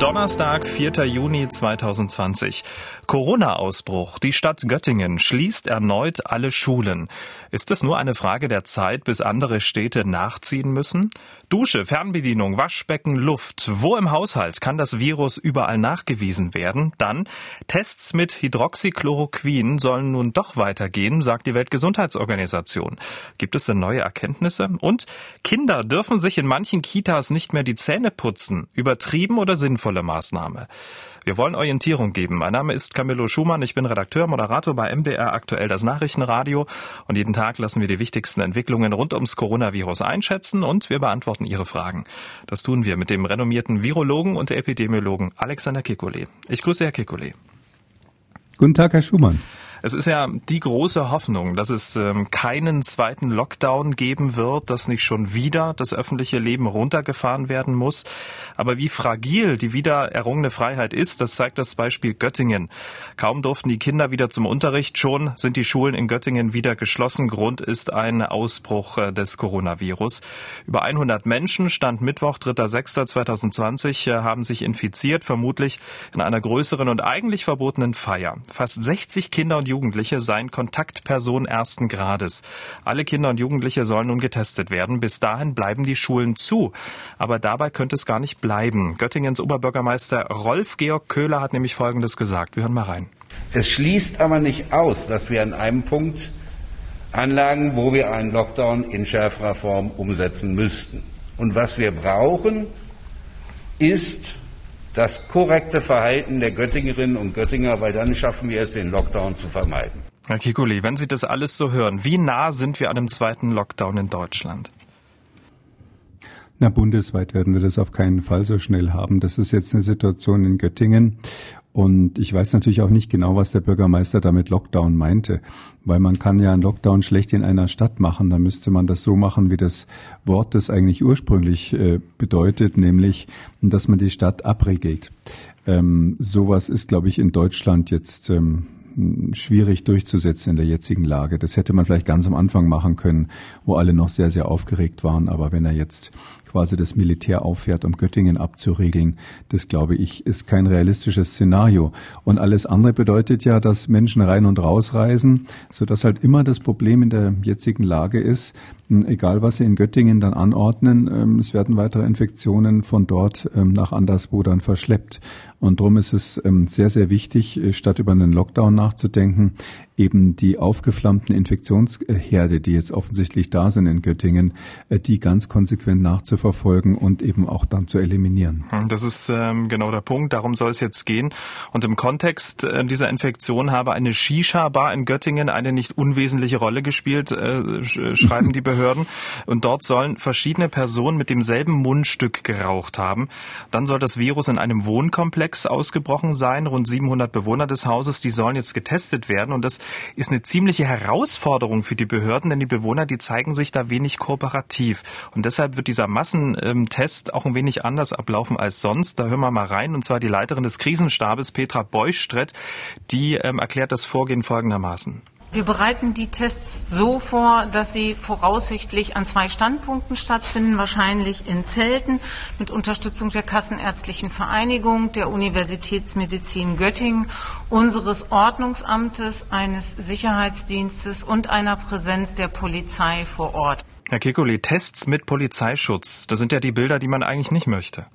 Donnerstag, 4. Juni 2020. Corona-Ausbruch. Die Stadt Göttingen schließt erneut alle Schulen. Ist es nur eine Frage der Zeit, bis andere Städte nachziehen müssen? Dusche, Fernbedienung, Waschbecken, Luft. Wo im Haushalt kann das Virus überall nachgewiesen werden? Dann Tests mit Hydroxychloroquin sollen nun doch weitergehen, sagt die Weltgesundheitsorganisation. Gibt es denn neue Erkenntnisse? Und Kinder dürfen sich in manchen Kitas nicht mehr die Zähne putzen. Übertrieben oder sinnvoll? Sinnvolle Maßnahme. Wir wollen Orientierung geben. Mein Name ist Camillo Schumann. Ich bin Redakteur, Moderator bei MDR aktuell das Nachrichtenradio. Und jeden Tag lassen wir die wichtigsten Entwicklungen rund ums Coronavirus einschätzen und wir beantworten Ihre Fragen. Das tun wir mit dem renommierten Virologen und Epidemiologen Alexander Kekulé. Ich grüße Herr Kekulé. Guten Tag, Herr Schumann. Es ist ja die große Hoffnung, dass es ähm, keinen zweiten Lockdown geben wird, dass nicht schon wieder das öffentliche Leben runtergefahren werden muss. Aber wie fragil die wieder errungene Freiheit ist, das zeigt das Beispiel Göttingen. Kaum durften die Kinder wieder zum Unterricht, schon sind die Schulen in Göttingen wieder geschlossen. Grund ist ein Ausbruch äh, des Coronavirus. Über 100 Menschen, Stand Mittwoch, 3.6.2020, äh, haben sich infiziert, vermutlich in einer größeren und eigentlich verbotenen Feier. Fast 60 Kinder und Jugendliche seien Kontaktpersonen ersten Grades. Alle Kinder und Jugendliche sollen nun getestet werden. Bis dahin bleiben die Schulen zu. Aber dabei könnte es gar nicht bleiben. Göttingens Oberbürgermeister Rolf Georg Köhler hat nämlich Folgendes gesagt. Wir hören mal rein. Es schließt aber nicht aus, dass wir an einem Punkt anlagen, wo wir einen Lockdown in schärferer Form umsetzen müssten. Und was wir brauchen, ist das korrekte Verhalten der Göttingerinnen und Göttinger, weil dann schaffen wir es, den Lockdown zu vermeiden. Herr Kikuli, wenn Sie das alles so hören, wie nah sind wir an einem zweiten Lockdown in Deutschland? Na, bundesweit werden wir das auf keinen Fall so schnell haben. Das ist jetzt eine Situation in Göttingen. Und ich weiß natürlich auch nicht genau, was der Bürgermeister damit Lockdown meinte, weil man kann ja einen Lockdown schlecht in einer Stadt machen. Da müsste man das so machen, wie das Wort das eigentlich ursprünglich äh, bedeutet, nämlich, dass man die Stadt abriegelt. Ähm, sowas ist, glaube ich, in Deutschland jetzt ähm, schwierig durchzusetzen in der jetzigen Lage. Das hätte man vielleicht ganz am Anfang machen können, wo alle noch sehr, sehr aufgeregt waren. Aber wenn er jetzt quasi das Militär auffährt, um Göttingen abzuriegeln. Das, glaube ich, ist kein realistisches Szenario. Und alles andere bedeutet ja, dass Menschen rein und raus reisen, sodass halt immer das Problem in der jetzigen Lage ist, hm, egal was sie in Göttingen dann anordnen, ähm, es werden weitere Infektionen von dort ähm, nach anderswo dann verschleppt. Und darum ist es ähm, sehr, sehr wichtig, äh, statt über einen Lockdown nachzudenken, eben die aufgeflammten Infektionsherde, die jetzt offensichtlich da sind in Göttingen, äh, die ganz konsequent nachzuverfolgen und eben auch dann zu eliminieren. Hm, das ist ähm, genau der Punkt. Darum soll es jetzt gehen. Und im Kontext äh, dieser Infektion habe eine Shisha-Bar in Göttingen eine nicht unwesentliche Rolle gespielt, schreiben die Behörden. Und dort sollen verschiedene Personen mit demselben Mundstück geraucht haben. Dann soll das Virus in einem Wohnkomplex ausgebrochen sein. Rund 700 Bewohner des Hauses, die sollen jetzt getestet werden. Und das ist eine ziemliche Herausforderung für die Behörden, denn die Bewohner, die zeigen sich da wenig kooperativ. Und deshalb wird dieser Massentest auch ein wenig anders ablaufen als sonst. Da hören wir mal rein. Und zwar die Leiterin des Krisenstabes, Petra Beustrett, die ähm, erklärt das Vorgehen folgendermaßen. Wir bereiten die Tests so vor, dass sie voraussichtlich an zwei Standpunkten stattfinden, wahrscheinlich in Zelten mit Unterstützung der Kassenärztlichen Vereinigung, der Universitätsmedizin Göttingen, unseres Ordnungsamtes, eines Sicherheitsdienstes und einer Präsenz der Polizei vor Ort. Herr Kekuli, Tests mit Polizeischutz, das sind ja die Bilder, die man eigentlich nicht möchte.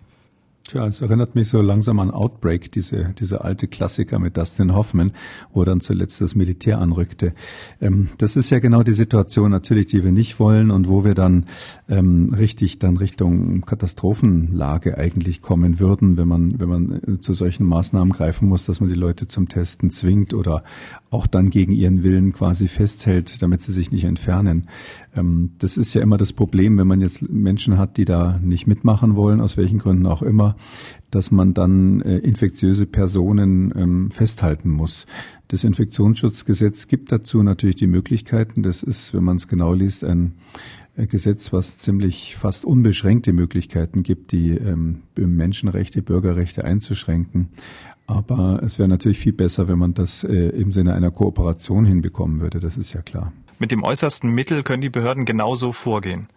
Tja, es erinnert mich so langsam an Outbreak, diese, diese alte Klassiker mit Dustin Hoffman, wo dann zuletzt das Militär anrückte. Ähm, das ist ja genau die Situation natürlich, die wir nicht wollen und wo wir dann ähm, richtig dann Richtung Katastrophenlage eigentlich kommen würden, wenn man, wenn man äh, zu solchen Maßnahmen greifen muss, dass man die Leute zum Testen zwingt oder auch dann gegen ihren Willen quasi festhält, damit sie sich nicht entfernen. Ähm, das ist ja immer das Problem, wenn man jetzt Menschen hat, die da nicht mitmachen wollen, aus welchen Gründen auch immer, dass man dann äh, infektiöse Personen ähm, festhalten muss. Das Infektionsschutzgesetz gibt dazu natürlich die Möglichkeiten. Das ist, wenn man es genau liest, ein Gesetz, was ziemlich fast unbeschränkte Möglichkeiten gibt, die ähm, Menschenrechte, Bürgerrechte einzuschränken. Aber es wäre natürlich viel besser, wenn man das äh, im Sinne einer Kooperation hinbekommen würde. Das ist ja klar. mit dem äußersten Mittel können die Behörden genauso vorgehen.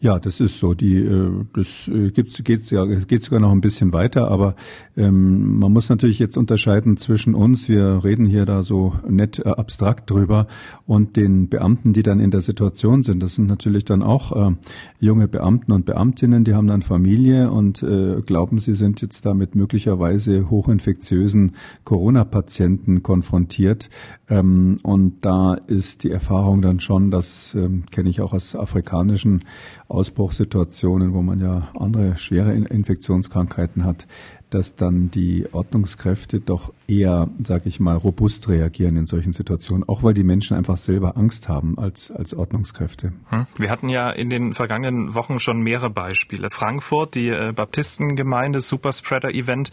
Ja, das ist so. Die, äh, das äh, gibt's, geht, ja, geht sogar noch ein bisschen weiter, aber ähm, man muss natürlich jetzt unterscheiden zwischen uns, wir reden hier da so nett äh, abstrakt drüber, und den Beamten, die dann in der Situation sind. Das sind natürlich dann auch äh, junge Beamten und Beamtinnen, die haben dann Familie und äh, glauben, sie sind jetzt da mit möglicherweise hochinfektiösen Corona-Patienten konfrontiert. Ähm, und da ist die Erfahrung dann schon, das ähm, kenne ich auch aus afrikanischen Ausbruchssituationen, wo man ja andere schwere Infektionskrankheiten hat, dass dann die Ordnungskräfte doch eher, sage ich mal, robust reagieren in solchen Situationen, auch weil die Menschen einfach selber Angst haben als, als Ordnungskräfte. Hm. Wir hatten ja in den vergangenen Wochen schon mehrere Beispiele. Frankfurt, die äh, Baptistengemeinde, Superspreader-Event.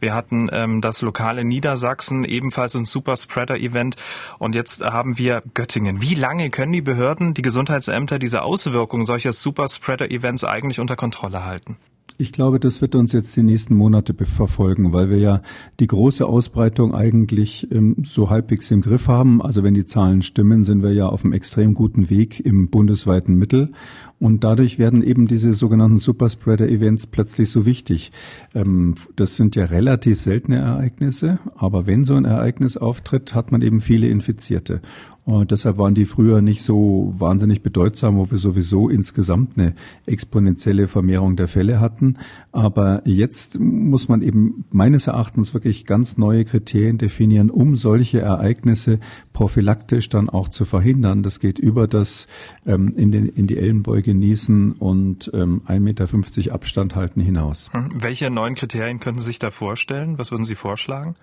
Wir hatten ähm, das lokale Niedersachsen, ebenfalls ein Superspreader-Event. Und jetzt haben wir Göttingen. Wie lange können die Behörden, die Gesundheitsämter diese Auswirkungen solcher Superspreader-Events eigentlich unter Kontrolle halten? Ich glaube, das wird uns jetzt die nächsten Monate verfolgen, weil wir ja die große Ausbreitung eigentlich ähm, so halbwegs im Griff haben. Also wenn die Zahlen stimmen, sind wir ja auf einem extrem guten Weg im bundesweiten Mittel. Und dadurch werden eben diese sogenannten Superspreader-Events plötzlich so wichtig. Ähm, das sind ja relativ seltene Ereignisse, aber wenn so ein Ereignis auftritt, hat man eben viele Infizierte. Und deshalb waren die früher nicht so wahnsinnig bedeutsam, wo wir sowieso insgesamt eine exponentielle Vermehrung der Fälle hatten. Aber jetzt muss man eben meines Erachtens wirklich ganz neue Kriterien definieren, um solche Ereignisse prophylaktisch dann auch zu verhindern. Das geht über das ähm, in, den, in die Ellenbeuge genießen und ähm, 1,50 Meter Abstand halten hinaus. Hm. Welche neuen Kriterien könnten Sie sich da vorstellen? Was würden Sie vorschlagen?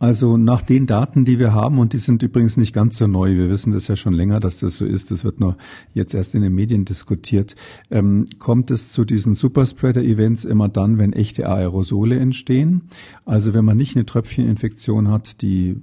Also nach den Daten, die wir haben, und die sind übrigens nicht ganz so neu, wir wissen das ja schon länger, dass das so ist, das wird nur jetzt erst in den Medien diskutiert, ähm, kommt es zu diesen Superspreader-Events immer dann, wenn echte Aerosole entstehen. Also wenn man nicht eine Tröpfcheninfektion hat, die äh,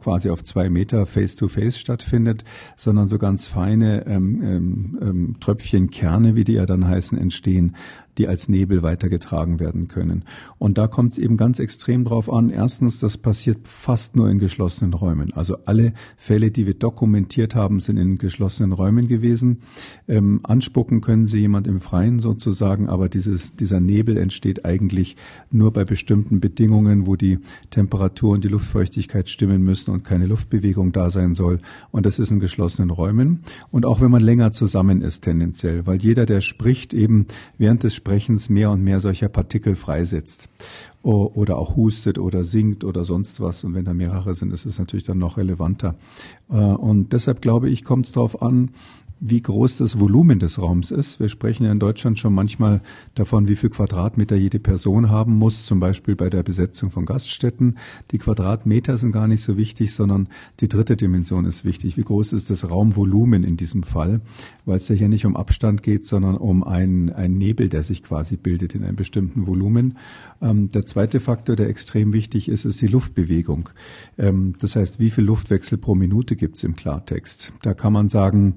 quasi auf zwei Meter face-to-face -face stattfindet, sondern so ganz feine ähm, ähm, ähm Tröpfchenkerne, wie die ja dann heißen, entstehen die als Nebel weitergetragen werden können. Und da kommt es eben ganz extrem drauf an. Erstens, das passiert fast nur in geschlossenen Räumen. Also alle Fälle, die wir dokumentiert haben, sind in geschlossenen Räumen gewesen. Ähm, anspucken können sie jemand im Freien sozusagen, aber dieses, dieser Nebel entsteht eigentlich nur bei bestimmten Bedingungen, wo die Temperatur und die Luftfeuchtigkeit stimmen müssen und keine Luftbewegung da sein soll. Und das ist in geschlossenen Räumen. Und auch wenn man länger zusammen ist tendenziell, weil jeder, der spricht, eben während des Sprechens mehr und mehr solcher Partikel freisetzt oder auch hustet oder singt oder sonst was. Und wenn da mehrere sind, ist es natürlich dann noch relevanter. Äh, und deshalb glaube ich, kommt es darauf an, wie groß das Volumen des Raums ist. Wir sprechen ja in Deutschland schon manchmal davon, wie viel Quadratmeter jede Person haben muss, zum Beispiel bei der Besetzung von Gaststätten. Die Quadratmeter sind gar nicht so wichtig, sondern die dritte Dimension ist wichtig. Wie groß ist das Raumvolumen in diesem Fall? Weil es ja hier nicht um Abstand geht, sondern um einen, einen Nebel, der sich quasi bildet in einem bestimmten Volumen. Ähm, der zweite Faktor, der extrem wichtig ist, ist die Luftbewegung. Ähm, das heißt, wie viel Luftwechsel pro Minute gibt es im Klartext? Da kann man sagen,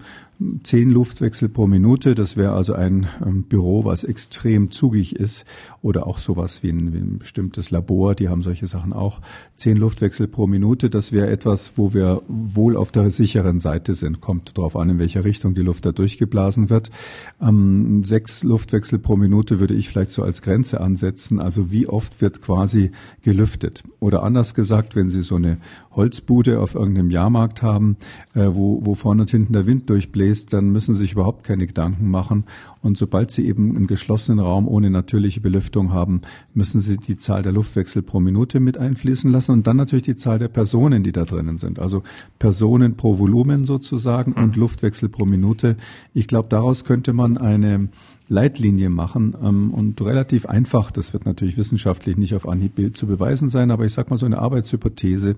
zehn Luftwechsel pro Minute. Das wäre also ein ähm, Büro, was extrem zugig ist. Oder auch sowas wie ein, wie ein bestimmtes Labor, die haben solche Sachen auch. Zehn Luftwechsel pro Minute, das wäre etwas, wo wir wohl auf der sicheren Seite sind. Kommt darauf an, in welcher Richtung die Luft da durchgeblasen wird. Ähm, sechs Luftwechsel pro Minute würde ich vielleicht so als Grenze ansetzen. Also wie oft wird quasi gelüftet? Oder anders gesagt, wenn Sie so eine Holzbude auf irgendeinem Jahrmarkt haben, äh, wo, wo vorne und hinten der Wind durchbläst, dann müssen Sie sich überhaupt keine Gedanken machen. Und sobald Sie eben einen geschlossenen Raum ohne natürliche Belüftung haben, müssen Sie die Zahl der Luftwechsel pro Minute mit einfließen lassen und dann natürlich die Zahl der Personen, die da drinnen sind. Also Personen pro Volumen sozusagen und mhm. Luftwechsel pro Minute. Ich glaube, daraus könnte man eine Leitlinie machen ähm, und relativ einfach, das wird natürlich wissenschaftlich nicht auf Anhieb zu beweisen sein, aber ich sage mal so eine Arbeitshypothese,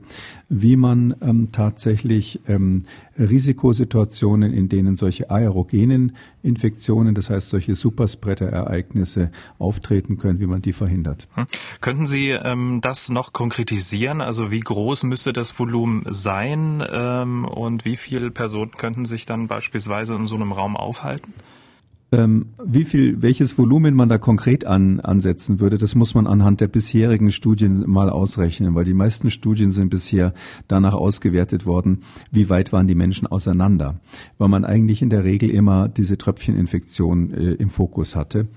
wie man ähm, tatsächlich ähm, Risikosituationen, in denen solche aerogenen Infektionen, das heißt solche Superspreader-Ereignisse auftreten können, wie man die verhindert. Hm. Könnten Sie ähm, das noch konkretisieren? Also wie groß müsste das Volumen sein ähm, und wie viele Personen könnten sich dann beispielsweise in so einem Raum aufhalten? Ähm, wie viel, welches Volumen man da konkret an, ansetzen würde, das muss man anhand der bisherigen Studien mal ausrechnen, weil die meisten Studien sind bisher danach ausgewertet worden, wie weit waren die Menschen auseinander, weil man eigentlich in der Regel immer diese Tröpfcheninfektion äh, im Fokus hatte.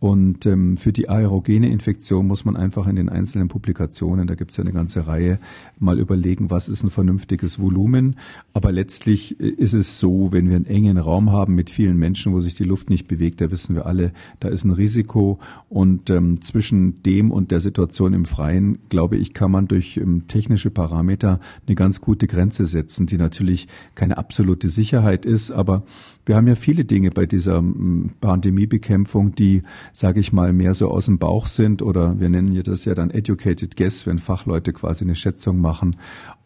Und ähm, für die aerogene Infektion muss man einfach in den einzelnen Publikationen, da gibt es ja eine ganze Reihe, mal überlegen, was ist ein vernünftiges Volumen. Aber letztlich äh, ist es so, wenn wir einen engen Raum haben mit vielen Menschen, wo sich die Luft nicht bewegt, da wissen wir alle, da ist ein Risiko. Und ähm, zwischen dem und der Situation im Freien, glaube ich, kann man durch ähm, technische Parameter eine ganz gute Grenze setzen, die natürlich keine absolute Sicherheit ist, aber wir haben ja viele Dinge bei dieser ähm, Pandemiebekämpfung, die sage ich mal, mehr so aus dem Bauch sind oder wir nennen ja das ja dann educated guess, wenn Fachleute quasi eine Schätzung machen.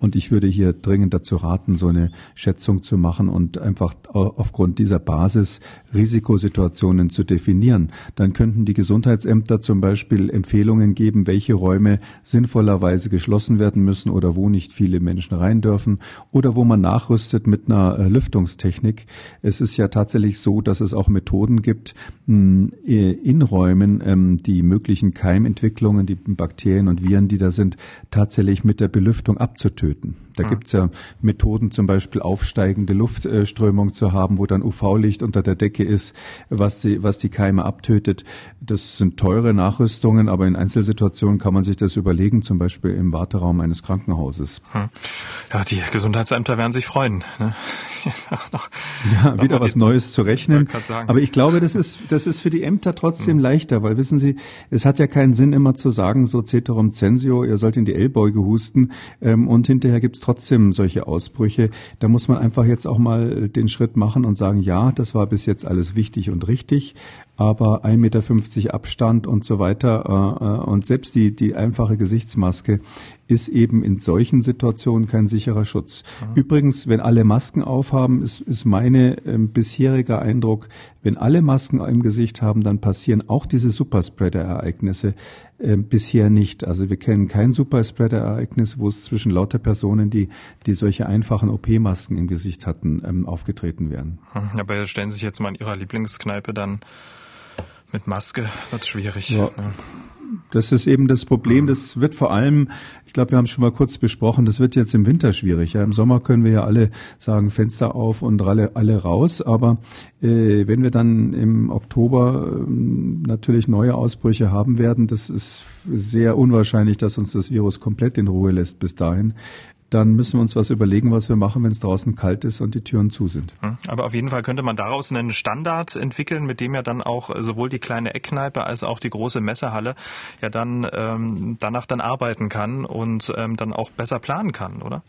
Und ich würde hier dringend dazu raten, so eine Schätzung zu machen und einfach aufgrund dieser Basis Risikosituationen zu definieren. Dann könnten die Gesundheitsämter zum Beispiel Empfehlungen geben, welche Räume sinnvollerweise geschlossen werden müssen oder wo nicht viele Menschen rein dürfen oder wo man nachrüstet mit einer äh, Lüftungstechnik. Es ist ja tatsächlich so, dass es auch Methoden gibt, hm, in Räumen ähm, die möglichen Keimentwicklungen, die Bakterien und Viren, die da sind, tatsächlich mit der Belüftung abzutöten. Da mhm. gibt's ja Methoden, zum Beispiel aufsteigende Luftströmung zu haben, wo dann UV-Licht unter der Decke ist, was die, was die Keime abtötet. Das sind teure Nachrüstungen, aber in Einzelsituationen kann man sich das überlegen, zum Beispiel im Warteraum eines Krankenhauses. Hm. Ja, die Gesundheitsämter werden sich freuen. Ne? ja, wieder was Neues zu rechnen. Aber ich glaube, das ist, das ist für die Ämter trotzdem hm. leichter, weil wissen Sie, es hat ja keinen Sinn, immer zu sagen, so ceterum censio, ihr sollt in die Ellbeuge husten ähm, und hinterher gibt's trotzdem solche Ausbrüche. Da muss man einfach jetzt auch mal den Schritt machen und sagen, ja, das war bis jetzt alles wichtig und richtig, aber 1,50 Meter Abstand und so weiter äh, äh, und selbst die, die einfache Gesichtsmaske ist eben in solchen Situationen kein sicherer Schutz. Mhm. Übrigens, wenn alle Masken aufhaben, ist, ist meine äh, bisheriger Eindruck, wenn alle Masken im Gesicht haben, dann passieren auch diese Superspreader-Ereignisse äh, bisher nicht. Also wir kennen kein Superspreader-Ereignis, wo es zwischen lauter Personen, die, die solche einfachen OP-Masken im Gesicht hatten, ähm, aufgetreten wären. Mhm. Aber stellen Sie sich jetzt mal in Ihrer Lieblingskneipe dann mit Maske wird schwierig. Ja. Ne? Das ist eben das Problem. Das wird vor allem, ich glaube, wir haben es schon mal kurz besprochen, das wird jetzt im Winter schwierig. Ja, Im Sommer können wir ja alle sagen, Fenster auf und alle, alle raus. Aber äh, wenn wir dann im Oktober äh, natürlich neue Ausbrüche haben werden, das ist sehr unwahrscheinlich, dass uns das Virus komplett in Ruhe lässt bis dahin dann müssen wir uns was überlegen, was wir machen, wenn es draußen kalt ist und die Türen zu sind. Hm. Aber auf jeden Fall könnte man daraus einen Standard entwickeln, mit dem ja dann auch sowohl die kleine Eckkneipe als auch die große Messehalle ja dann ähm, danach dann arbeiten kann und ähm, dann auch besser planen kann, oder?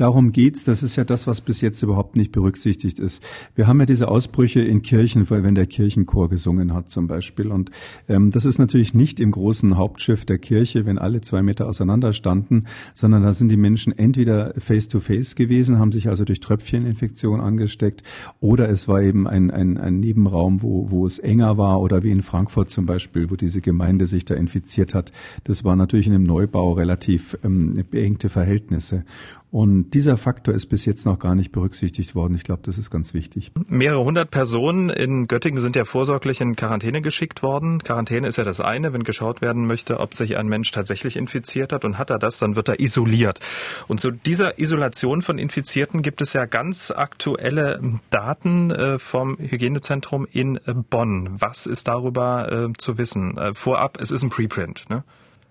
Darum geht's. Das ist ja das, was bis jetzt überhaupt nicht berücksichtigt ist. Wir haben ja diese Ausbrüche in Kirchen, wenn der Kirchenchor gesungen hat zum Beispiel. Und ähm, das ist natürlich nicht im großen Hauptschiff der Kirche, wenn alle zwei Meter auseinander standen, sondern da sind die Menschen entweder face-to-face -face gewesen, haben sich also durch Tröpfcheninfektion angesteckt, oder es war eben ein, ein, ein Nebenraum, wo, wo es enger war, oder wie in Frankfurt zum Beispiel, wo diese Gemeinde sich da infiziert hat. Das war natürlich in einem Neubau relativ ähm, beengte Verhältnisse. Und dieser Faktor ist bis jetzt noch gar nicht berücksichtigt worden. Ich glaube, das ist ganz wichtig. Mehrere hundert Personen in Göttingen sind ja vorsorglich in Quarantäne geschickt worden. Quarantäne ist ja das eine, wenn geschaut werden möchte, ob sich ein Mensch tatsächlich infiziert hat und hat er das, dann wird er isoliert. Und zu dieser Isolation von Infizierten gibt es ja ganz aktuelle Daten äh, vom Hygienezentrum in Bonn. Was ist darüber äh, zu wissen? Äh, vorab, es ist ein Preprint. Ne?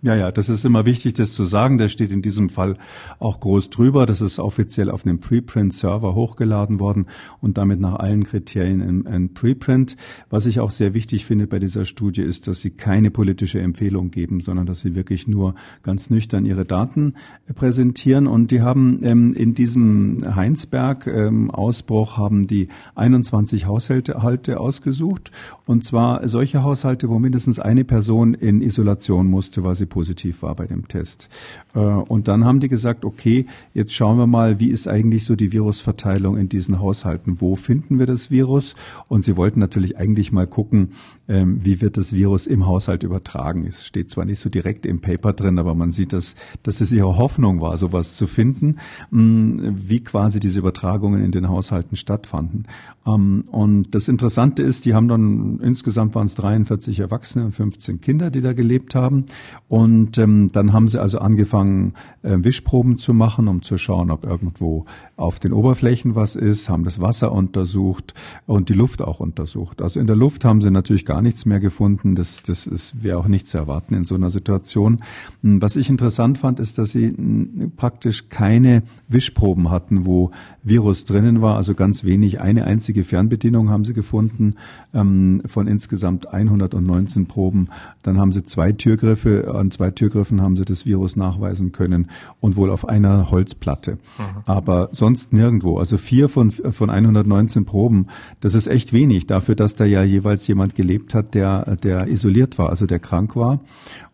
Ja, ja, das ist immer wichtig, das zu sagen. Der steht in diesem Fall auch groß drüber. Das ist offiziell auf einem Preprint-Server hochgeladen worden und damit nach allen Kriterien ein, ein Preprint. Was ich auch sehr wichtig finde bei dieser Studie ist, dass sie keine politische Empfehlung geben, sondern dass sie wirklich nur ganz nüchtern ihre Daten präsentieren. Und die haben ähm, in diesem Heinsberg-Ausbruch ähm, haben die 21 Haushalte ausgesucht. Und zwar solche Haushalte, wo mindestens eine Person in Isolation musste, weil sie positiv war bei dem Test. Äh, und dann haben die gesagt, okay, jetzt schauen wir mal, wie ist eigentlich so die Virusverteilung in diesen Haushalten? Wo finden wir das Virus? Und sie wollten natürlich eigentlich mal gucken, ähm, wie wird das Virus im Haushalt übertragen. Es steht zwar nicht so direkt im Paper drin, aber man sieht, dass, dass es ihre Hoffnung war, sowas zu finden, mm, wie quasi diese Übertragungen in den Haushalten stattfanden. Ähm, und das Interessante ist, die haben dann, insgesamt waren es 43 Erwachsene und 15 Kinder, die da gelebt haben. Und ähm, dann haben sie also angefangen, äh, Wischproben zu machen, um zu schauen, ob irgendwo auf den Oberflächen was ist, haben das Wasser untersucht und die Luft auch untersucht. Also in der Luft haben sie natürlich gar nichts mehr gefunden. Das, das wäre auch nicht zu erwarten in so einer Situation. Hm, was ich interessant fand, ist, dass sie hm, praktisch keine Wischproben hatten, wo Virus drinnen war, also ganz wenig. Eine einzige Fernbedienung haben sie gefunden ähm, von insgesamt 119 Proben. Dann haben sie zwei Türgriffe, an zwei Türgriffen haben sie das Virus nachweisen können und wohl auf einer Holzplatte. Mhm. Aber sonst nirgendwo. Also vier von, von 119 Proben, das ist echt wenig dafür, dass da ja jeweils jemand gelebt hat, der, der isoliert war, also der krank war.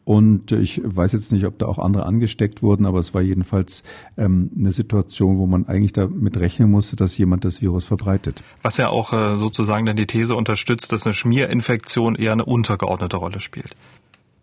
Und ich weiß jetzt nicht, ob da auch andere angesteckt wurden, aber es war jedenfalls ähm, eine Situation, wo man eigentlich damit rechnen musste, dass jemand das Virus verbreitet. Was ja auch äh, sozusagen dann die These unterstützt, dass eine Schmierinfektion eher eine untergeordnete Rolle spielt.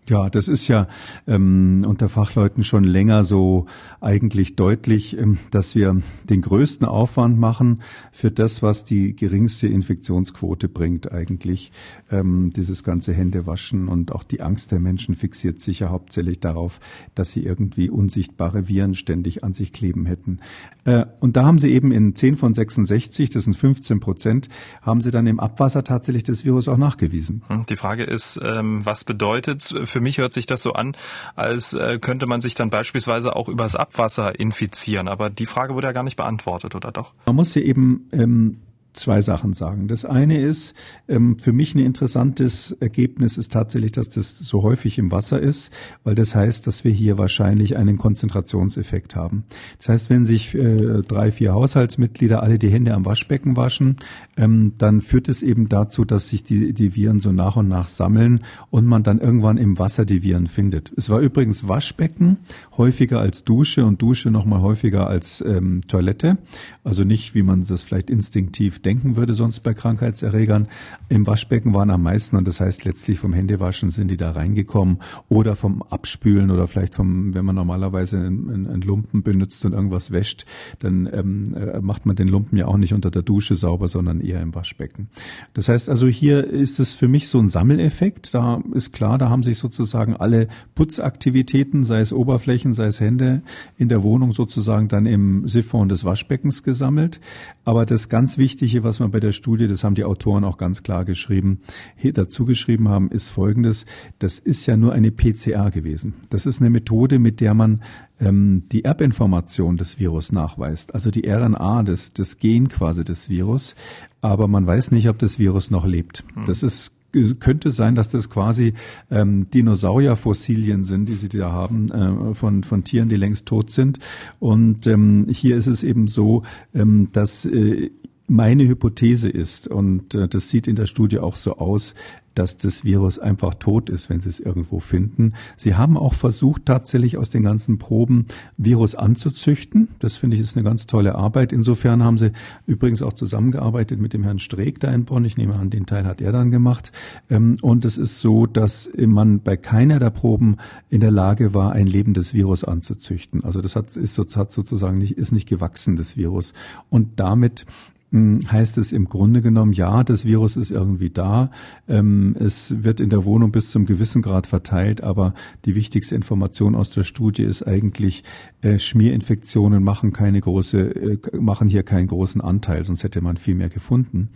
Ja, das ist ja ähm, unter Fachleuten schon länger so eigentlich deutlich, ähm, dass wir den größten Aufwand machen für das, was die geringste Infektionsquote bringt eigentlich. Ähm, dieses ganze Händewaschen und auch die Angst der Menschen fixiert sich ja hauptsächlich darauf, dass sie irgendwie unsichtbare Viren ständig an sich kleben hätten. Äh, und da haben sie eben in 10 von 66, das sind 15 Prozent, haben sie dann im Abwasser tatsächlich das Virus auch nachgewiesen. Hm, die Frage ist, ähm, was bedeutet für mich hört sich das so an, als äh, könnte man sich dann beispielsweise auch übers Abwasser infizieren. Aber die Frage wurde ja gar nicht beantwortet, oder doch? Man muss hier eben ähm, zwei Sachen sagen. Das eine ist, ähm, für mich ein interessantes Ergebnis ist tatsächlich, dass das so häufig im Wasser ist, weil das heißt, dass wir hier wahrscheinlich einen Konzentrationseffekt haben. Das heißt, wenn sich äh, drei, vier Haushaltsmitglieder alle die Hände am Waschbecken waschen, ähm, dann führt es eben dazu, dass sich die, die Viren so nach und nach sammeln und man dann irgendwann im Wasser die Viren findet. Es war übrigens Waschbecken häufiger als Dusche und Dusche nochmal häufiger als ähm, Toilette. Also nicht, wie man das vielleicht instinktiv denken würde sonst bei Krankheitserregern. Im Waschbecken waren am meisten und das heißt letztlich vom Händewaschen sind die da reingekommen oder vom Abspülen oder vielleicht vom, wenn man normalerweise einen, einen Lumpen benutzt und irgendwas wäscht, dann ähm, äh, macht man den Lumpen ja auch nicht unter der Dusche sauber, sondern eher im Waschbecken. Das heißt also hier ist es für mich so ein Sammeleffekt. Da ist klar, da haben sich sozusagen alle Putzaktivitäten, sei es Oberflächen, sei es Hände in der Wohnung sozusagen dann im Siphon des Waschbeckens gesammelt. Aber das ganz Wichtige was man bei der Studie, das haben die Autoren auch ganz klar geschrieben, hier dazu geschrieben haben, ist folgendes. Das ist ja nur eine PCR gewesen. Das ist eine Methode, mit der man ähm, die Erbinformation des Virus nachweist, also die RNA, das, das Gen quasi des Virus. Aber man weiß nicht, ob das Virus noch lebt. Hm. Das ist könnte sein, dass das quasi ähm, Dinosaurierfossilien sind, die sie da haben, äh, von, von Tieren, die längst tot sind. Und ähm, hier ist es eben so, ähm, dass äh, meine Hypothese ist, und äh, das sieht in der Studie auch so aus, dass das Virus einfach tot ist, wenn Sie es irgendwo finden. Sie haben auch versucht, tatsächlich aus den ganzen Proben Virus anzuzüchten. Das finde ich ist eine ganz tolle Arbeit. Insofern haben Sie übrigens auch zusammengearbeitet mit dem Herrn Streeck da in Bonn. Ich nehme an, den Teil hat er dann gemacht. Ähm, und es ist so, dass man bei keiner der Proben in der Lage war, ein lebendes Virus anzuzüchten. Also das hat, ist, sozusagen nicht, ist nicht gewachsen, das Virus. Und damit heißt es im Grunde genommen, ja, das Virus ist irgendwie da. Ähm, es wird in der Wohnung bis zum gewissen Grad verteilt, aber die wichtigste Information aus der Studie ist eigentlich, äh, Schmierinfektionen machen keine große, äh, machen hier keinen großen Anteil, sonst hätte man viel mehr gefunden.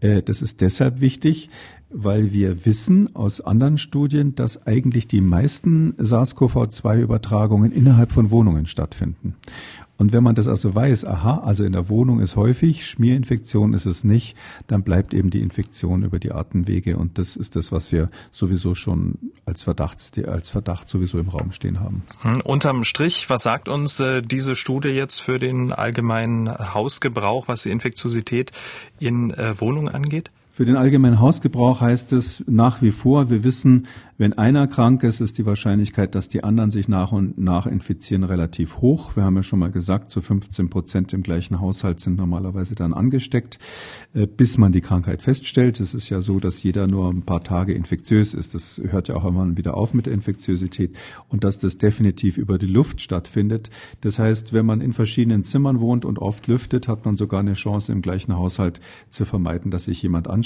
Äh, das ist deshalb wichtig, weil wir wissen aus anderen Studien, dass eigentlich die meisten SARS-CoV-2-Übertragungen innerhalb von Wohnungen stattfinden. Und wenn man das also weiß, aha, also in der Wohnung ist häufig, Schmierinfektion ist es nicht, dann bleibt eben die Infektion über die Atemwege. Und das ist das, was wir sowieso schon als Verdacht, als Verdacht sowieso im Raum stehen haben. Hm, unterm Strich, was sagt uns äh, diese Studie jetzt für den allgemeinen Hausgebrauch, was die Infektiosität in äh, Wohnungen angeht? Für den allgemeinen Hausgebrauch heißt es nach wie vor, wir wissen, wenn einer krank ist, ist die Wahrscheinlichkeit, dass die anderen sich nach und nach infizieren, relativ hoch. Wir haben ja schon mal gesagt, so 15 Prozent im gleichen Haushalt sind normalerweise dann angesteckt, äh, bis man die Krankheit feststellt. Es ist ja so, dass jeder nur ein paar Tage infektiös ist. Das hört ja auch immer wieder auf mit der Infektiosität und dass das definitiv über die Luft stattfindet. Das heißt, wenn man in verschiedenen Zimmern wohnt und oft lüftet, hat man sogar eine Chance, im gleichen Haushalt zu vermeiden, dass sich jemand ansteckt.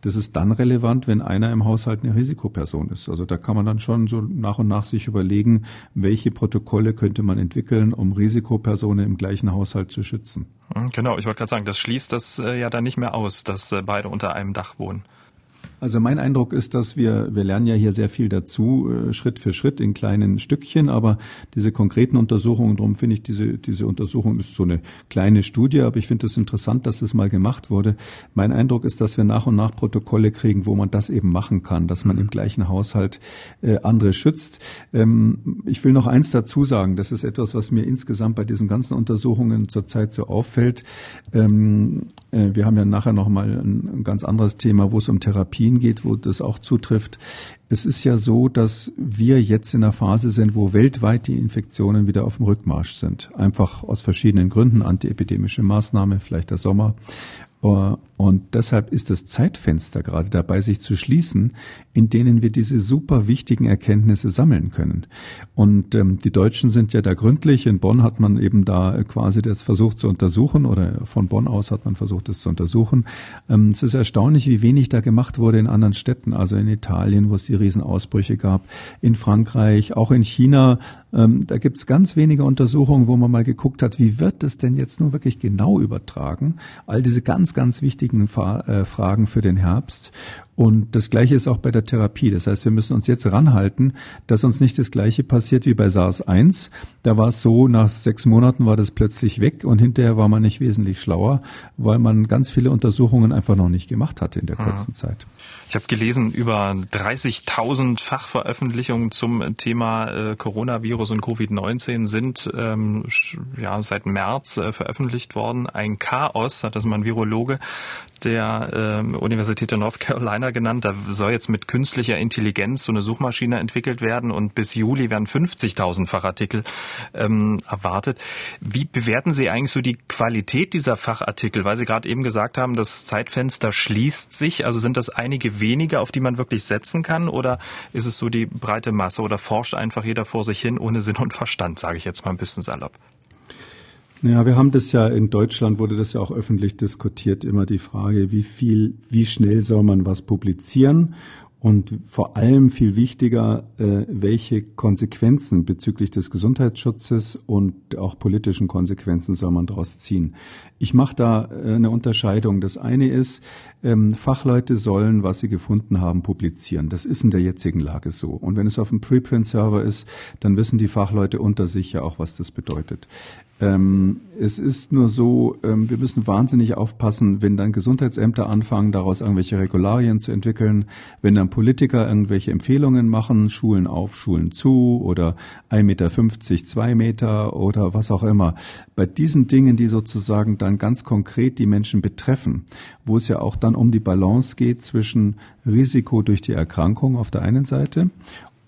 Das ist dann relevant, wenn einer im Haushalt eine Risikoperson ist. Also da kann man dann schon so nach und nach sich überlegen, welche Protokolle könnte man entwickeln, um Risikopersonen im gleichen Haushalt zu schützen. Genau, ich wollte gerade sagen, das schließt das äh, ja dann nicht mehr aus, dass äh, beide unter einem Dach wohnen. Also mein Eindruck ist, dass wir, wir lernen ja hier sehr viel dazu, äh, Schritt für Schritt in kleinen Stückchen, aber diese konkreten Untersuchungen, darum finde ich, diese, diese Untersuchung ist so eine kleine Studie, aber ich finde es das interessant, dass das mal gemacht wurde. Mein Eindruck ist, dass wir nach und nach Protokolle kriegen, wo man das eben machen kann, dass man im gleichen Haushalt äh, andere schützt. Ähm, ich will noch eins dazu sagen, das ist etwas, was mir insgesamt bei diesen ganzen Untersuchungen zurzeit so auffällt. Ähm, äh, wir haben ja nachher noch mal ein, ein ganz anderes Thema, wo es um Therapie Medizin geht, wo das auch zutrifft. Es ist ja so, dass wir jetzt in einer Phase sind, wo weltweit die Infektionen wieder auf dem Rückmarsch sind. Einfach aus verschiedenen Gründen, antiepidemische Maßnahme, vielleicht der Sommer. Und deshalb ist das Zeitfenster gerade dabei, sich zu schließen, in denen wir diese super wichtigen Erkenntnisse sammeln können. Und ähm, die Deutschen sind ja da gründlich. In Bonn hat man eben da quasi das versucht zu untersuchen oder von Bonn aus hat man versucht, es zu untersuchen. Ähm, es ist erstaunlich, wie wenig da gemacht wurde in anderen Städten, also in Italien, wo es die Riesenausbrüche gab, in Frankreich, auch in China. Ähm, da gibt es ganz wenige Untersuchungen, wo man mal geguckt hat, wie wird es denn jetzt nur wirklich genau übertragen? All diese ganz, ganz wichtigen wichtigen äh, Fragen für den Herbst. Und das Gleiche ist auch bei der Therapie. Das heißt, wir müssen uns jetzt ranhalten, dass uns nicht das Gleiche passiert wie bei SARS-1. Da war es so, nach sechs Monaten war das plötzlich weg und hinterher war man nicht wesentlich schlauer, weil man ganz viele Untersuchungen einfach noch nicht gemacht hatte in der kurzen mhm. Zeit. Ich habe gelesen, über 30.000 Fachveröffentlichungen zum Thema äh, Coronavirus und Covid-19 sind ähm, ja, seit März äh, veröffentlicht worden. Ein Chaos, hat das mal ein Virologe der äh, Universität der North Carolina genannt. Da soll jetzt mit künstlicher Intelligenz so eine Suchmaschine entwickelt werden und bis Juli werden 50.000 Fachartikel ähm, erwartet. Wie bewerten Sie eigentlich so die Qualität dieser Fachartikel? Weil Sie gerade eben gesagt haben, das Zeitfenster schließt sich. Also sind das einige wenige, auf die man wirklich setzen kann? Oder ist es so die breite Masse? Oder forscht einfach jeder vor sich hin ohne Sinn und Verstand, sage ich jetzt mal ein bisschen salopp? Ja, wir haben das ja in Deutschland wurde das ja auch öffentlich diskutiert, immer die Frage, wie viel, wie schnell soll man was publizieren und vor allem viel wichtiger, äh, welche Konsequenzen bezüglich des Gesundheitsschutzes und auch politischen Konsequenzen soll man daraus ziehen. Ich mache da äh, eine Unterscheidung. Das eine ist, ähm, Fachleute sollen, was sie gefunden haben, publizieren. Das ist in der jetzigen Lage so. Und wenn es auf einem Preprint-Server ist, dann wissen die Fachleute unter sich ja auch, was das bedeutet. Ähm, es ist nur so, ähm, wir müssen wahnsinnig aufpassen, wenn dann Gesundheitsämter anfangen, daraus irgendwelche Regularien zu entwickeln, wenn dann Politiker irgendwelche Empfehlungen machen, Schulen auf, Schulen zu oder 1,50 Meter, 2 Meter oder was auch immer. Bei diesen Dingen, die sozusagen dann ganz konkret die Menschen betreffen, wo es ja auch dann um die Balance geht zwischen Risiko durch die Erkrankung auf der einen Seite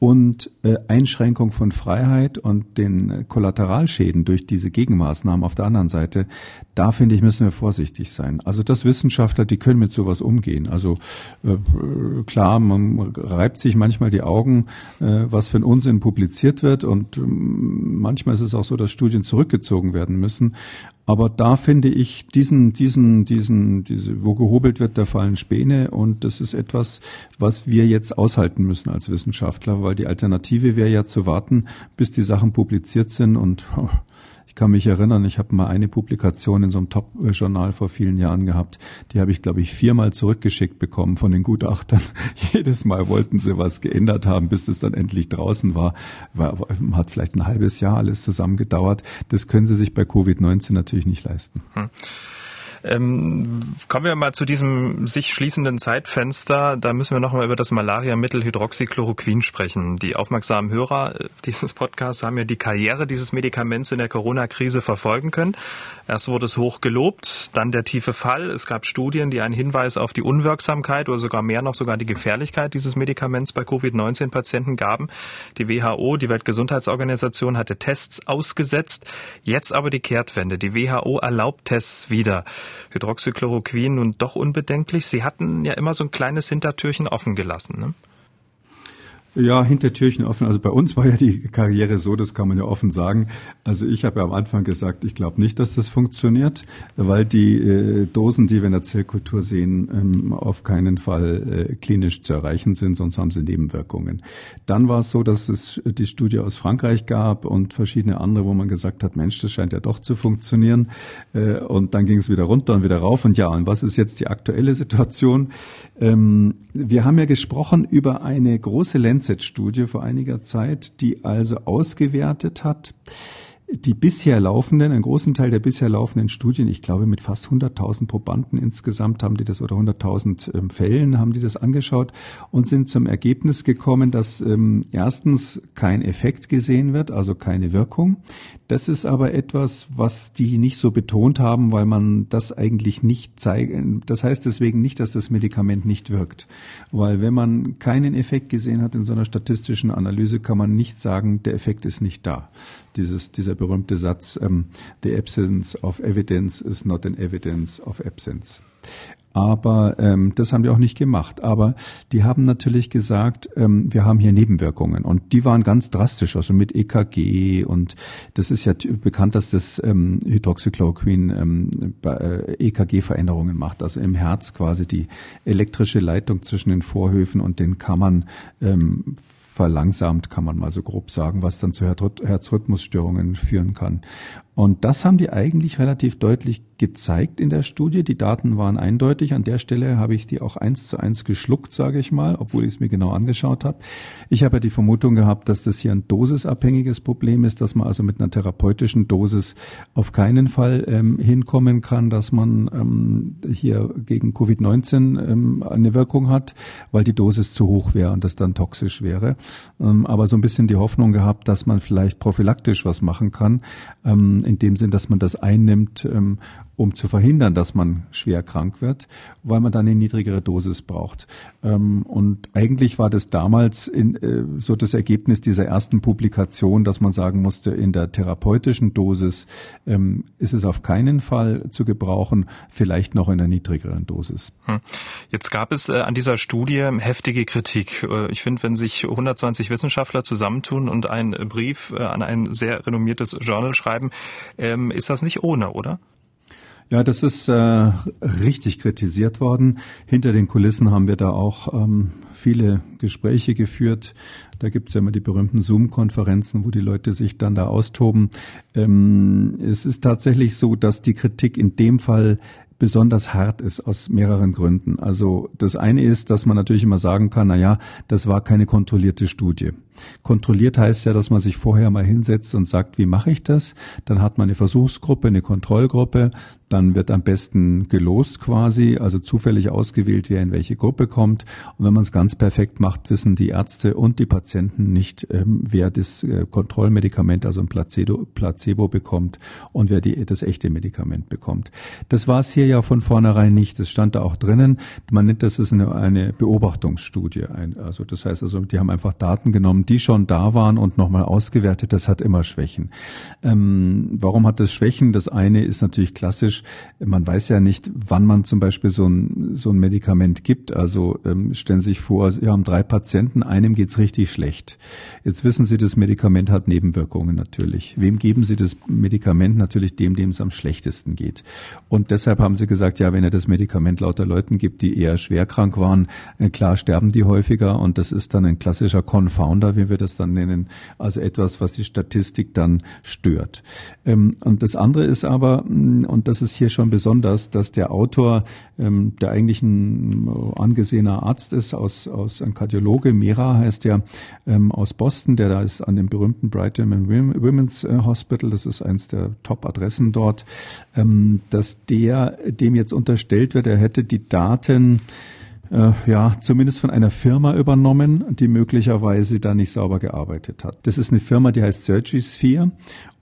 und äh, Einschränkung von Freiheit und den Kollateralschäden durch diese Gegenmaßnahmen auf der anderen Seite, da finde ich, müssen wir vorsichtig sein. Also das Wissenschaftler, die können mit sowas umgehen. Also äh, klar, man reibt sich manchmal die Augen, äh, was für ein Unsinn publiziert wird und äh, manchmal ist es auch so, dass Studien zurückgezogen werden müssen. Aber da finde ich diesen, diesen, diesen, diese, wo gehobelt wird, da fallen Späne. Und das ist etwas, was wir jetzt aushalten müssen als Wissenschaftler, weil die Alternative wäre ja zu warten, bis die Sachen publiziert sind und oh, ich kann mich erinnern, ich habe mal eine Publikation in so einem Top-Journal vor vielen Jahren gehabt. Die habe ich, glaube ich, viermal zurückgeschickt bekommen von den Gutachtern. Jedes Mal wollten sie was geändert haben, bis es dann endlich draußen war. war. Hat vielleicht ein halbes Jahr alles zusammen gedauert. Das können sie sich bei Covid-19 natürlich nicht leisten. Hm. Ähm, kommen wir mal zu diesem sich schließenden Zeitfenster. Da müssen wir nochmal über das Malariamittel Hydroxychloroquin sprechen. Die aufmerksamen Hörer äh, dieses Podcasts haben ja die Karriere dieses Medikaments in der Corona-Krise verfolgen können. Erst wurde es hoch gelobt, dann der tiefe Fall. Es gab Studien, die einen Hinweis auf die Unwirksamkeit oder sogar mehr noch sogar die Gefährlichkeit dieses Medikaments bei Covid-19-Patienten gaben. Die WHO, die Weltgesundheitsorganisation, hatte Tests ausgesetzt. Jetzt aber die Kehrtwende. Die WHO erlaubt Tests wieder. Hydroxychloroquin nun doch unbedenklich. Sie hatten ja immer so ein kleines Hintertürchen offen gelassen. Ne? Ja, Hintertürchen offen. Also bei uns war ja die Karriere so, das kann man ja offen sagen. Also ich habe ja am Anfang gesagt, ich glaube nicht, dass das funktioniert, weil die äh, Dosen, die wir in der Zellkultur sehen, ähm, auf keinen Fall äh, klinisch zu erreichen sind, sonst haben sie Nebenwirkungen. Dann war es so, dass es die Studie aus Frankreich gab und verschiedene andere, wo man gesagt hat, Mensch, das scheint ja doch zu funktionieren. Äh, und dann ging es wieder runter und wieder rauf. Und ja, und was ist jetzt die aktuelle Situation? Ähm, wir haben ja gesprochen über eine große Lancet-Studie vor einiger Zeit, die also ausgewertet hat, die bisher laufenden, einen großen Teil der bisher laufenden Studien, ich glaube mit fast 100.000 Probanden insgesamt haben die das oder 100.000 ähm, Fällen haben die das angeschaut und sind zum Ergebnis gekommen, dass ähm, erstens kein Effekt gesehen wird, also keine Wirkung. Das ist aber etwas, was die nicht so betont haben, weil man das eigentlich nicht zeigt. Das heißt deswegen nicht, dass das Medikament nicht wirkt. Weil wenn man keinen Effekt gesehen hat in so einer statistischen Analyse, kann man nicht sagen, der Effekt ist nicht da. Dieses, dieser berühmte Satz, ähm, the absence of evidence is not an evidence of absence. Aber ähm, das haben die auch nicht gemacht. Aber die haben natürlich gesagt, ähm, wir haben hier Nebenwirkungen und die waren ganz drastisch, also mit EKG und das ist ja bekannt, dass das ähm, Hydroxychloroquin ähm, äh, EKG-Veränderungen macht, also im Herz quasi die elektrische Leitung zwischen den Vorhöfen und den Kammern ähm, verlangsamt, kann man mal so grob sagen, was dann zu Herzrhythmusstörungen führen kann. Und das haben die eigentlich relativ deutlich gezeigt in der Studie. Die Daten waren eindeutig. An der Stelle habe ich die auch eins zu eins geschluckt, sage ich mal, obwohl ich es mir genau angeschaut habe. Ich habe ja die Vermutung gehabt, dass das hier ein dosisabhängiges Problem ist, dass man also mit einer therapeutischen Dosis auf keinen Fall ähm, hinkommen kann, dass man ähm, hier gegen Covid-19 ähm, eine Wirkung hat, weil die Dosis zu hoch wäre und das dann toxisch wäre. Ähm, aber so ein bisschen die Hoffnung gehabt, dass man vielleicht prophylaktisch was machen kann. In dem Sinn, dass man das einnimmt, ähm, um zu verhindern, dass man schwer krank wird, weil man dann eine niedrigere Dosis braucht. Ähm, und eigentlich war das damals in, äh, so das Ergebnis dieser ersten Publikation, dass man sagen musste, in der therapeutischen Dosis ähm, ist es auf keinen Fall zu gebrauchen, vielleicht noch in einer niedrigeren Dosis. Hm. Jetzt gab es äh, an dieser Studie heftige Kritik. Äh, ich finde, wenn sich 120 Wissenschaftler zusammentun und einen Brief an ein sehr renommiertes Journal schreiben, ähm, ist das nicht ohne, oder? Ja, das ist äh, richtig kritisiert worden. Hinter den Kulissen haben wir da auch ähm, viele Gespräche geführt. Da gibt's ja immer die berühmten Zoom-Konferenzen, wo die Leute sich dann da austoben. Ähm, es ist tatsächlich so, dass die Kritik in dem Fall besonders hart ist aus mehreren Gründen. Also das eine ist, dass man natürlich immer sagen kann, na ja, das war keine kontrollierte Studie. Kontrolliert heißt ja, dass man sich vorher mal hinsetzt und sagt, wie mache ich das? Dann hat man eine Versuchsgruppe, eine Kontrollgruppe, dann wird am besten gelost quasi, also zufällig ausgewählt, wer in welche Gruppe kommt. Und wenn man es ganz perfekt macht, wissen die Ärzte und die Patienten nicht, ähm, wer das äh, Kontrollmedikament, also ein Placebo, Placebo bekommt und wer die, das echte Medikament bekommt. Das war es hier ja von vornherein nicht. Das stand da auch drinnen. Man nennt das ist eine, eine Beobachtungsstudie. Also das heißt also, die haben einfach Daten genommen, die schon da waren und nochmal ausgewertet. Das hat immer Schwächen. Ähm, warum hat das Schwächen? Das eine ist natürlich klassisch man weiß ja nicht, wann man zum Beispiel so ein, so ein Medikament gibt. Also ähm, stellen Sie sich vor, Sie haben drei Patienten, einem geht's richtig schlecht. Jetzt wissen Sie, das Medikament hat Nebenwirkungen natürlich. Wem geben Sie das Medikament? Natürlich dem, dem es am schlechtesten geht. Und deshalb haben Sie gesagt, ja, wenn er das Medikament lauter Leuten gibt, die eher schwer krank waren, äh, klar sterben die häufiger und das ist dann ein klassischer Confounder wie wir das dann nennen, also etwas, was die Statistik dann stört. Ähm, und das andere ist aber, mm, und das ist hier schon besonders, dass der Autor, ähm, der eigentlich ein angesehener Arzt ist, aus, aus ein Kardiologe, Mera heißt der, ähm, aus Boston, der da ist an dem berühmten Brigham and Women's äh, Hospital, das ist eins der Top-Adressen dort, dass der dem jetzt unterstellt wird, er hätte die Daten äh, ja, zumindest von einer Firma übernommen, die möglicherweise da nicht sauber gearbeitet hat. Das ist eine Firma, die heißt Surgisphere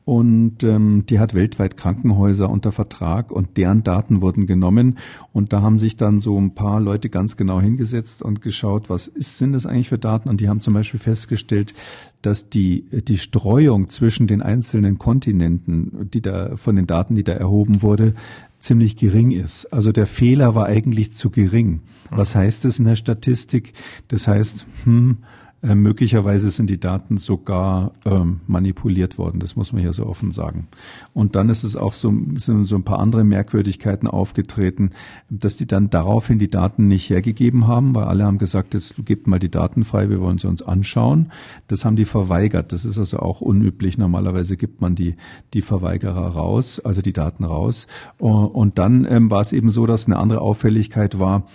und ähm, die hat weltweit Krankenhäuser unter Vertrag und deren Daten wurden genommen und da haben sich dann so ein paar Leute ganz genau hingesetzt und geschaut, was ist, sind das eigentlich für Daten und die haben zum Beispiel festgestellt, dass die die Streuung zwischen den einzelnen Kontinenten, die da von den Daten, die da erhoben wurde, ziemlich gering ist. Also der Fehler war eigentlich zu gering. Was heißt das in der Statistik? Das heißt, hm, äh, möglicherweise sind die Daten sogar ähm, manipuliert worden. Das muss man hier so offen sagen. Und dann ist es auch so, sind so ein paar andere Merkwürdigkeiten aufgetreten, dass die dann daraufhin die Daten nicht hergegeben haben, weil alle haben gesagt, jetzt gebt mal die Daten frei, wir wollen sie uns anschauen. Das haben die verweigert. Das ist also auch unüblich. Normalerweise gibt man die, die Verweigerer raus, also die Daten raus. Und dann ähm, war es eben so, dass eine andere Auffälligkeit war,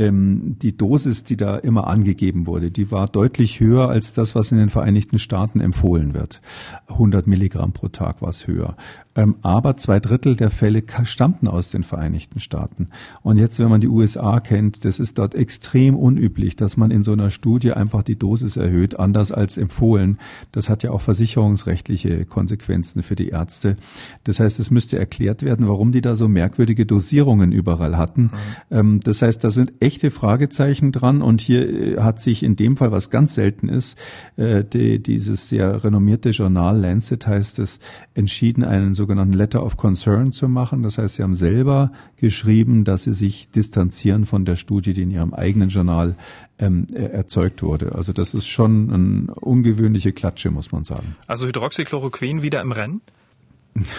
ähm, die Dosis, die da immer angegeben wurde, die war deutlich höher als das, was in den Vereinigten Staaten empfohlen wird. 100 Milligramm pro Tag war es höher. Ähm, aber zwei Drittel der Fälle stammten aus den Vereinigten Staaten. Und jetzt, wenn man die USA kennt, das ist dort extrem unüblich, dass man in so einer Studie einfach die Dosis erhöht, anders als empfohlen. Das hat ja auch versicherungsrechtliche Konsequenzen für die Ärzte. Das heißt, es müsste erklärt werden, warum die da so merkwürdige Dosierungen überall hatten. Mhm. Ähm, das heißt, da sind echte Fragezeichen dran. Und hier äh, hat sich in dem Fall, was ganz selten ist, äh, die, dieses sehr renommierte Journal Lancet heißt es, entschieden, einen sogenannten Letter of Concern zu machen. Das heißt, sie haben selber geschrieben, dass sie sich distanzieren von der Studie, die in ihrem eigenen Journal ähm, erzeugt wurde. Also das ist schon eine ungewöhnliche Klatsche, muss man sagen. Also Hydroxychloroquin wieder im Rennen?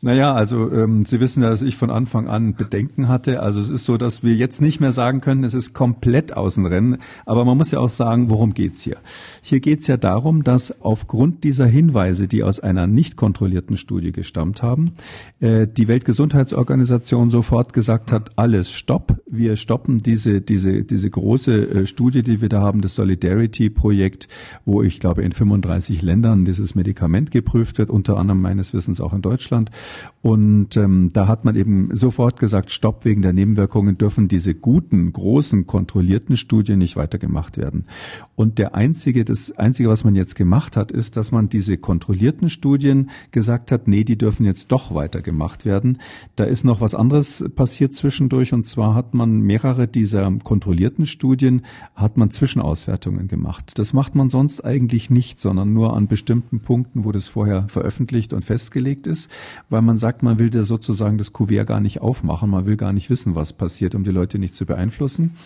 Naja, also ähm, Sie wissen ja, dass ich von Anfang an Bedenken hatte. Also es ist so, dass wir jetzt nicht mehr sagen können, es ist komplett Außenrennen. Aber man muss ja auch sagen, worum geht's hier? Hier geht's ja darum, dass aufgrund dieser Hinweise, die aus einer nicht kontrollierten Studie gestammt haben, äh, die Weltgesundheitsorganisation sofort gesagt hat, alles stopp. Wir stoppen diese, diese, diese große äh, Studie, die wir da haben, das Solidarity-Projekt, wo ich glaube in 35 Ländern dieses Medikament geprüft wird, unter anderem meines Wissens auch in Deutschland. Und ähm, da hat man eben sofort gesagt, stopp, wegen der Nebenwirkungen dürfen diese guten, großen, kontrollierten Studien nicht weitergemacht werden. Und der einzige, das einzige, was man jetzt gemacht hat, ist, dass man diese kontrollierten Studien gesagt hat, nee, die dürfen jetzt doch weitergemacht werden. Da ist noch was anderes passiert zwischendurch. Und zwar hat man mehrere dieser kontrollierten Studien, hat man Zwischenauswertungen gemacht. Das macht man sonst eigentlich nicht, sondern nur an bestimmten Punkten, wo das vorher veröffentlicht und festgelegt ist, weil man sagt, man will da sozusagen das Kuvert gar nicht aufmachen, man will gar nicht wissen, was passiert, um die Leute nicht zu beeinflussen.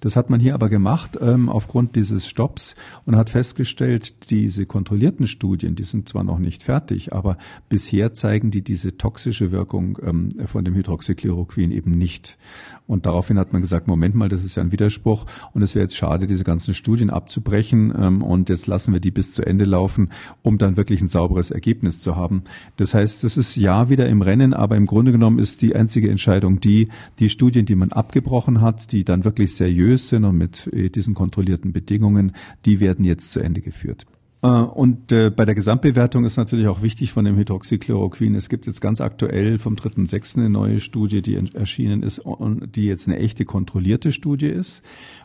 Das hat man hier aber gemacht ähm, aufgrund dieses Stopps und hat festgestellt, diese kontrollierten Studien, die sind zwar noch nicht fertig, aber bisher zeigen die diese toxische Wirkung ähm, von dem Hydroxychloroquin eben nicht. Und daraufhin hat man gesagt, Moment mal, das ist ja ein Widerspruch und es wäre jetzt schade, diese ganzen Studien abzubrechen ähm, und jetzt lassen wir die bis zu Ende laufen, um dann wirklich ein sauberes Ergebnis zu haben. Das heißt, es ist ja wieder im Rennen, aber im Grunde genommen ist die einzige Entscheidung die, die Studien, die man abgebrochen hat, die dann wirklich seriös sind und mit äh, diesen kontrollierten Bedingungen, die werden jetzt zu Ende geführt. Äh, und äh, bei der Gesamtbewertung ist natürlich auch wichtig von dem Hydroxychloroquin. Es gibt jetzt ganz aktuell vom 3.6. eine neue Studie, die erschienen ist und die jetzt eine echte kontrollierte Studie ist,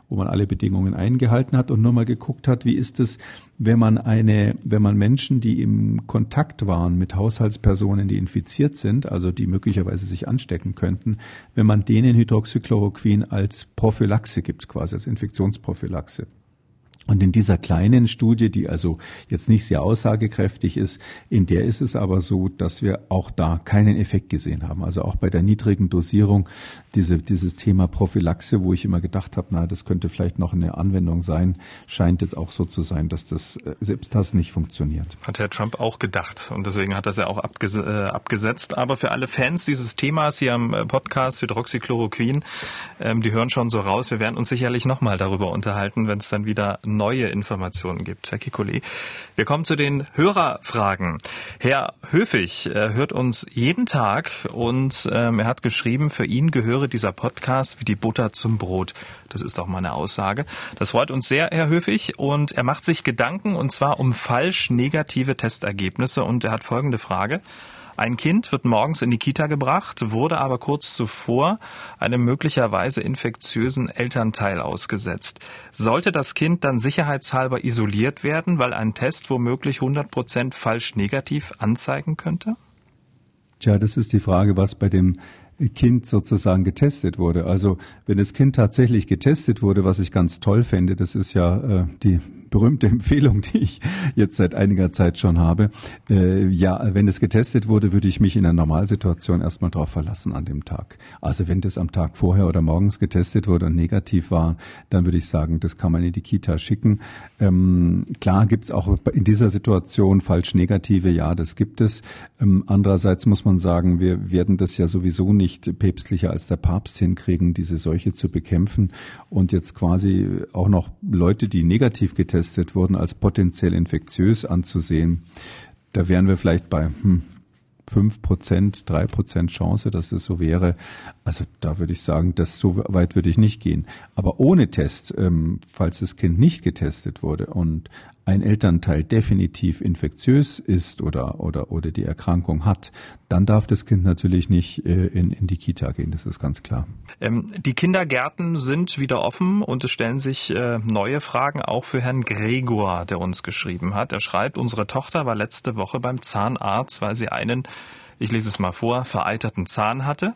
wo man alle Bedingungen eingehalten hat und nur mal geguckt hat, wie ist es, wenn man eine, wenn man Menschen, die im Kontakt waren mit Haushaltspersonen, die infiziert sind, also die möglicherweise sich anstecken könnten, wenn man denen Hydroxychloroquin als Prophylaxe gibt, quasi als Infektionsprophylaxe. Und in dieser kleinen Studie, die also jetzt nicht sehr aussagekräftig ist, in der ist es aber so, dass wir auch da keinen Effekt gesehen haben. Also auch bei der niedrigen Dosierung diese, dieses Thema Prophylaxe, wo ich immer gedacht habe, na, das könnte vielleicht noch eine Anwendung sein, scheint jetzt auch so zu sein, dass das äh, selbst das nicht funktioniert. Hat Herr Trump auch gedacht und deswegen hat das ja auch abges äh, abgesetzt. Aber für alle Fans dieses Themas hier am äh, Podcast Hydroxychloroquin, ähm, die hören schon so raus. Wir werden uns sicherlich nochmal darüber unterhalten, wenn es dann wieder neue Informationen gibt. Herr Kikuli, wir kommen zu den Hörerfragen. Herr Höfig hört uns jeden Tag und ähm, er hat geschrieben, für ihn gehöre dieser Podcast wie die Butter zum Brot. Das ist doch mal eine Aussage. Das freut uns sehr, Herr Höfig. Und er macht sich Gedanken und zwar um falsch negative Testergebnisse und er hat folgende Frage. Ein Kind wird morgens in die Kita gebracht, wurde aber kurz zuvor einem möglicherweise infektiösen Elternteil ausgesetzt. Sollte das Kind dann sicherheitshalber isoliert werden, weil ein Test womöglich 100 Prozent falsch negativ anzeigen könnte? Tja, das ist die Frage, was bei dem Kind sozusagen getestet wurde. Also wenn das Kind tatsächlich getestet wurde, was ich ganz toll fände, das ist ja äh, die berühmte Empfehlung, die ich jetzt seit einiger Zeit schon habe. Äh, ja, wenn es getestet wurde, würde ich mich in einer Normalsituation erstmal darauf verlassen an dem Tag. Also wenn das am Tag vorher oder morgens getestet wurde und negativ war, dann würde ich sagen, das kann man in die Kita schicken. Ähm, klar gibt es auch in dieser Situation falsch negative, ja, das gibt es. Ähm, andererseits muss man sagen, wir werden das ja sowieso nicht päpstlicher als der Papst hinkriegen, diese Seuche zu bekämpfen. Und jetzt quasi auch noch Leute, die negativ getestet getestet wurden, als potenziell infektiös anzusehen. Da wären wir vielleicht bei hm, 5 Prozent, 3 Prozent Chance, dass das so wäre. Also da würde ich sagen, dass so weit würde ich nicht gehen. Aber ohne Test, ähm, falls das Kind nicht getestet wurde und ein Elternteil definitiv infektiös ist oder, oder, oder die Erkrankung hat, dann darf das Kind natürlich nicht äh, in, in die Kita gehen, das ist ganz klar. Ähm, die Kindergärten sind wieder offen und es stellen sich äh, neue Fragen auch für Herrn Gregor, der uns geschrieben hat. Er schreibt, unsere Tochter war letzte Woche beim Zahnarzt, weil sie einen ich lese es mal vor, vereiterten Zahn hatte.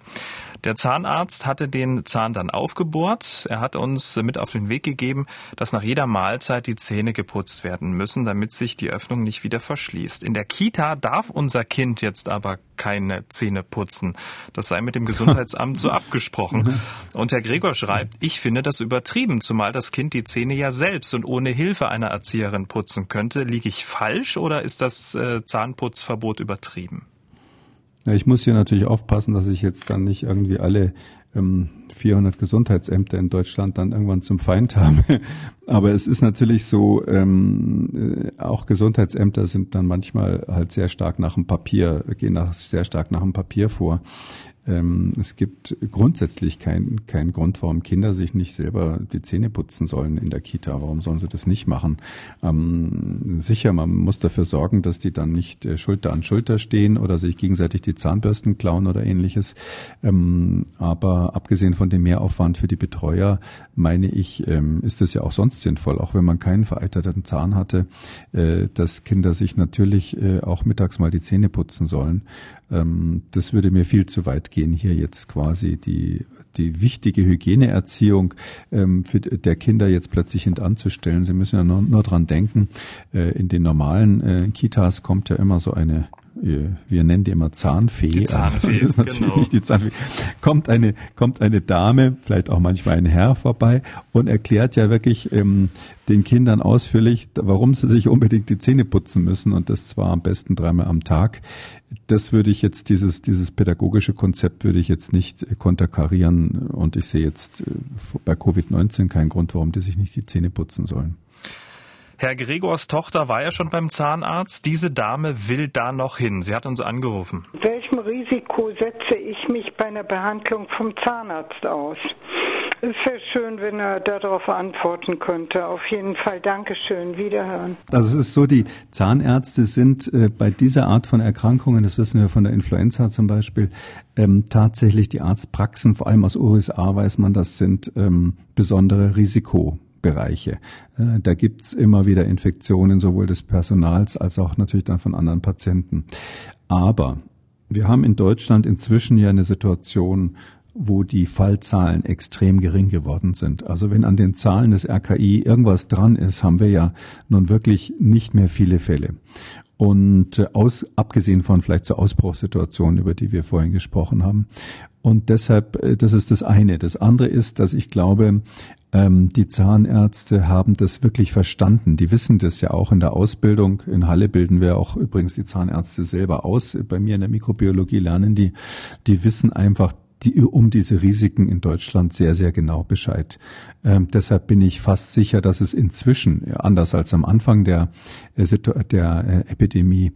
Der Zahnarzt hatte den Zahn dann aufgebohrt. Er hat uns mit auf den Weg gegeben, dass nach jeder Mahlzeit die Zähne geputzt werden müssen, damit sich die Öffnung nicht wieder verschließt. In der Kita darf unser Kind jetzt aber keine Zähne putzen. Das sei mit dem Gesundheitsamt so abgesprochen. Und Herr Gregor schreibt, ich finde das übertrieben, zumal das Kind die Zähne ja selbst und ohne Hilfe einer Erzieherin putzen könnte. Liege ich falsch oder ist das äh, Zahnputzverbot übertrieben? Ja, ich muss hier natürlich aufpassen, dass ich jetzt dann nicht irgendwie alle ähm, 400 Gesundheitsämter in Deutschland dann irgendwann zum Feind habe. Aber es ist natürlich so, ähm, äh, auch Gesundheitsämter sind dann manchmal halt sehr stark nach dem Papier, gehen nach, sehr stark nach dem Papier vor. Ähm, es gibt grundsätzlich keinen kein Grund, warum Kinder sich nicht selber die Zähne putzen sollen in der Kita. Warum sollen sie das nicht machen? Ähm, sicher, man muss dafür sorgen, dass die dann nicht äh, Schulter an Schulter stehen oder sich gegenseitig die Zahnbürsten klauen oder ähnliches. Ähm, aber abgesehen von dem Mehraufwand für die Betreuer, meine ich, ähm, ist es ja auch sonst sinnvoll, auch wenn man keinen vereiterten Zahn hatte, äh, dass Kinder sich natürlich äh, auch mittags mal die Zähne putzen sollen. Ähm, das würde mir viel zu weit gehen, hier jetzt quasi die die wichtige Hygieneerziehung ähm, für der Kinder jetzt plötzlich hintanzustellen. Sie müssen ja nur, nur dran denken, äh, in den normalen äh, Kitas kommt ja immer so eine wir nennen die immer Zahnfee. Die Zahnfee, das ist natürlich genau. nicht die Zahnfee. Kommt eine, kommt eine Dame, vielleicht auch manchmal ein Herr vorbei und erklärt ja wirklich ähm, den Kindern ausführlich, warum sie sich unbedingt die Zähne putzen müssen und das zwar am besten dreimal am Tag. Das würde ich jetzt, dieses, dieses pädagogische Konzept würde ich jetzt nicht konterkarieren und ich sehe jetzt äh, bei Covid-19 keinen Grund, warum die sich nicht die Zähne putzen sollen. Herr Gregors Tochter war ja schon beim Zahnarzt. Diese Dame will da noch hin. Sie hat uns angerufen. Welchem Risiko setze ich mich bei einer Behandlung vom Zahnarzt aus? Es wäre schön, wenn er darauf antworten könnte. Auf jeden Fall Dankeschön. Wiederhören. Also es ist so, die Zahnärzte sind äh, bei dieser Art von Erkrankungen, das wissen wir von der Influenza zum Beispiel, ähm, tatsächlich die Arztpraxen, vor allem aus USA weiß man, das sind ähm, besondere Risiko. Bereiche. Äh, da gibt's immer wieder Infektionen, sowohl des Personals als auch natürlich dann von anderen Patienten. Aber wir haben in Deutschland inzwischen ja eine Situation, wo die Fallzahlen extrem gering geworden sind. Also wenn an den Zahlen des RKI irgendwas dran ist, haben wir ja nun wirklich nicht mehr viele Fälle. Und äh, aus, abgesehen von vielleicht zur Ausbruchssituation, über die wir vorhin gesprochen haben. Und deshalb, äh, das ist das eine. Das andere ist, dass ich glaube, ähm, die Zahnärzte haben das wirklich verstanden. Die wissen das ja auch in der Ausbildung. In Halle bilden wir auch übrigens die Zahnärzte selber aus. Bei mir in der Mikrobiologie lernen die, die wissen einfach, die, um diese Risiken in Deutschland sehr, sehr genau Bescheid. Ähm, deshalb bin ich fast sicher, dass es inzwischen, anders als am Anfang der, äh, der äh, Epidemie,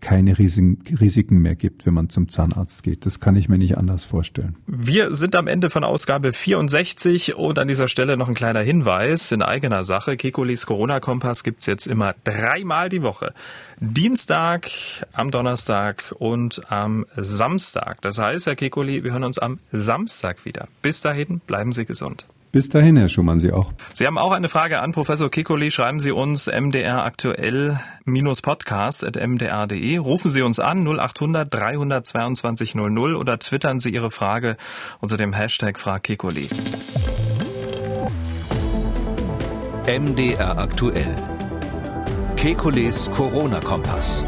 keine Risiken, Risiken mehr gibt, wenn man zum Zahnarzt geht. Das kann ich mir nicht anders vorstellen. Wir sind am Ende von Ausgabe 64 und an dieser Stelle noch ein kleiner Hinweis in eigener Sache. Kekulis Corona-Kompass gibt's jetzt immer dreimal die Woche. Dienstag, am Donnerstag und am Samstag. Das heißt, Herr Kekuli, wir hören uns am Samstag wieder. Bis dahin, bleiben Sie gesund. Bis dahin, Herr Schumann, Sie auch. Sie haben auch eine Frage an Professor Kikoli. Schreiben Sie uns mdraktuell-podcast.mdr.de. Rufen Sie uns an 0800 322 00 oder twittern Sie Ihre Frage unter dem Hashtag FragKikoli. MDR aktuell. Kekules Corona-Kompass.